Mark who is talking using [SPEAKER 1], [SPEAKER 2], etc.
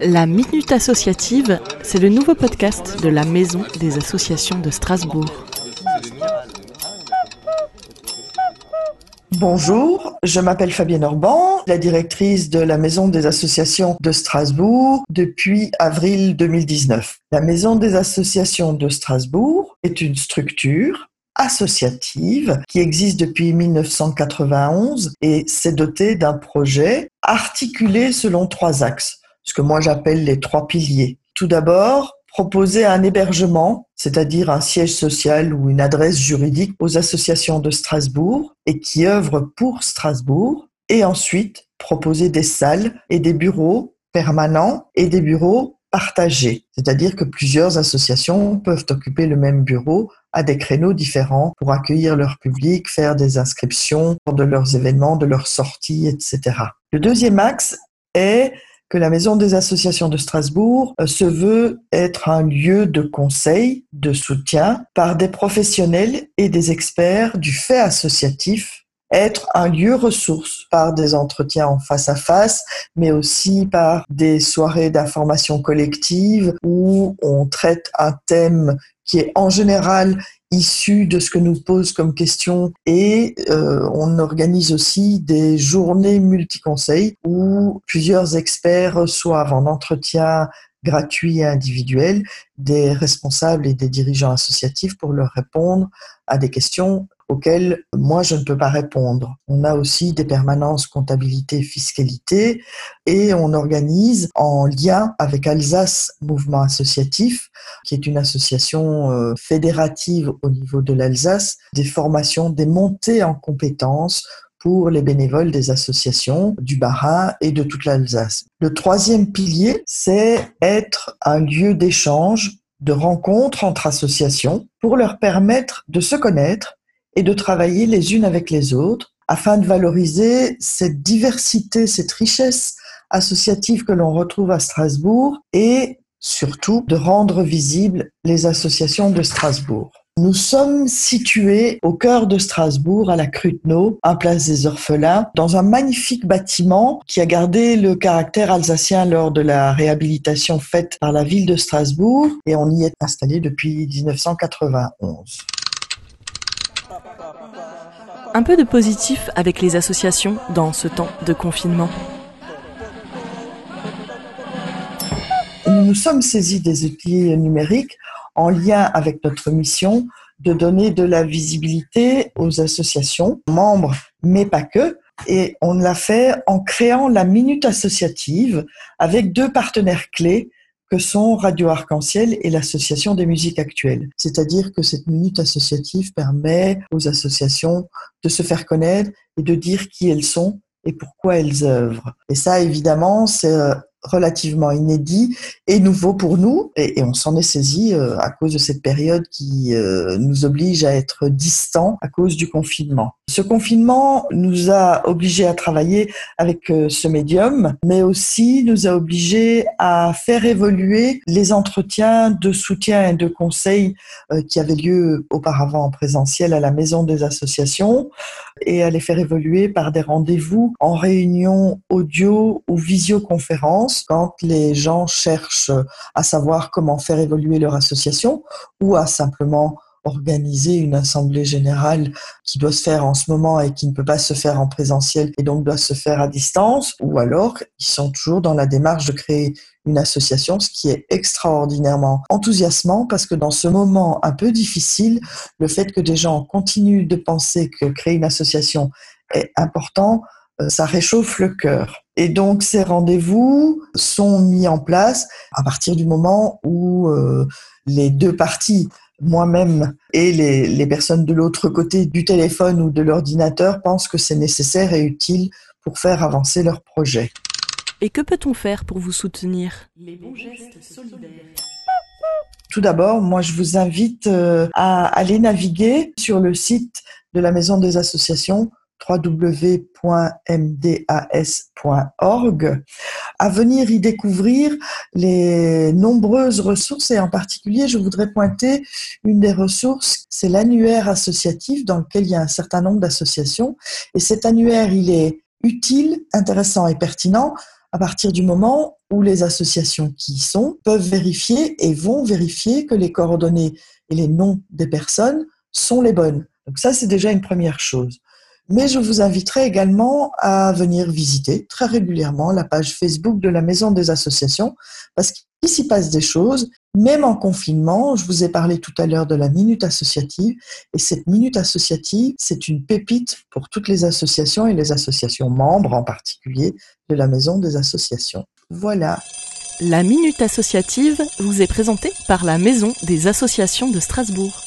[SPEAKER 1] La Minute Associative, c'est le nouveau podcast de la Maison des Associations de Strasbourg.
[SPEAKER 2] Bonjour, je m'appelle Fabienne Orban, la directrice de la Maison des Associations de Strasbourg depuis avril 2019. La Maison des Associations de Strasbourg est une structure associative qui existe depuis 1991 et s'est dotée d'un projet articulé selon trois axes, ce que moi j'appelle les trois piliers. Tout d'abord, proposer un hébergement, c'est-à-dire un siège social ou une adresse juridique aux associations de Strasbourg et qui œuvrent pour Strasbourg, et ensuite proposer des salles et des bureaux permanents et des bureaux partagés, c'est-à-dire que plusieurs associations peuvent occuper le même bureau à des créneaux différents pour accueillir leur public, faire des inscriptions de leurs événements, de leurs sorties, etc. Le deuxième axe est que la Maison des associations de Strasbourg euh, se veut être un lieu de conseil, de soutien par des professionnels et des experts du fait associatif être un lieu ressource par des entretiens en face à face, mais aussi par des soirées d'information collective où on traite un thème qui est en général issu de ce que nous pose comme question et euh, on organise aussi des journées multi-conseils où plusieurs experts reçoivent en entretien gratuit et individuel des responsables et des dirigeants associatifs pour leur répondre à des questions auxquelles moi je ne peux pas répondre. On a aussi des permanences comptabilité fiscalité et on organise en lien avec Alsace Mouvement Associatif, qui est une association euh, fédérative au niveau de l'Alsace, des formations, des montées en compétences pour les bénévoles des associations du Bas-Rhin et de toute l'Alsace. Le troisième pilier, c'est être un lieu d'échange, de rencontre entre associations pour leur permettre de se connaître et de travailler les unes avec les autres afin de valoriser cette diversité, cette richesse associative que l'on retrouve à Strasbourg et surtout de rendre visibles les associations de Strasbourg. Nous sommes situés au cœur de Strasbourg, à la Cruteno, en place des Orphelins, dans un magnifique bâtiment qui a gardé le caractère alsacien lors de la réhabilitation faite par la ville de Strasbourg et on y est installé depuis 1991.
[SPEAKER 1] Un peu de positif avec les associations dans ce temps de confinement.
[SPEAKER 2] Nous nous sommes saisis des outils numériques en lien avec notre mission de donner de la visibilité aux associations, membres, mais pas que. Et on l'a fait en créant la Minute Associative avec deux partenaires clés que sont Radio Arc-en-Ciel et l'Association des musiques actuelles. C'est-à-dire que cette minute associative permet aux associations de se faire connaître et de dire qui elles sont et pourquoi elles œuvrent. Et ça, évidemment, c'est euh, relativement inédit et nouveau pour nous et, on s'en est saisi euh, à cause de cette période qui euh, nous oblige à être distants à cause du confinement. Ce confinement nous a obligés à travailler avec euh, ce médium, mais aussi nous a obligés à faire évoluer les entretiens de soutien et de conseil qui avaient lieu auparavant en présentiel à la maison des associations et à les faire évoluer par des rendez-vous en réunion audio ou visioconférence quand les gens cherchent à savoir comment faire évoluer leur association ou à simplement organiser une assemblée générale qui doit se faire en ce moment et qui ne peut pas se faire en présentiel et donc doit se faire à distance, ou alors ils sont toujours dans la démarche de créer une association, ce qui est extraordinairement enthousiasmant parce que dans ce moment un peu difficile, le fait que des gens continuent de penser que créer une association est important, euh, ça réchauffe le cœur. Et donc ces rendez-vous sont mis en place à partir du moment où euh, les deux parties, moi-même et les, les personnes de l'autre côté du téléphone ou de l'ordinateur, pensent que c'est nécessaire et utile pour faire avancer leur projet.
[SPEAKER 1] Et que peut-on faire pour vous soutenir? Les bons gestes solidaires.
[SPEAKER 2] Tout d'abord, moi, je vous invite euh, à aller naviguer sur le site de la Maison des Associations www.mdas.org, à venir y découvrir les nombreuses ressources et en particulier, je voudrais pointer une des ressources, c'est l'annuaire associatif dans lequel il y a un certain nombre d'associations et cet annuaire, il est utile, intéressant et pertinent à partir du moment où les associations qui y sont peuvent vérifier et vont vérifier que les coordonnées et les noms des personnes sont les bonnes. Donc ça, c'est déjà une première chose. Mais je vous inviterai également à venir visiter très régulièrement la page Facebook de la Maison des Associations parce qu'il s'y passe des choses. Même en confinement, je vous ai parlé tout à l'heure de la minute associative et cette minute associative, c'est une pépite pour toutes les associations et les associations membres en particulier de la Maison des Associations. Voilà.
[SPEAKER 1] La minute associative vous est présentée par la Maison des Associations de Strasbourg.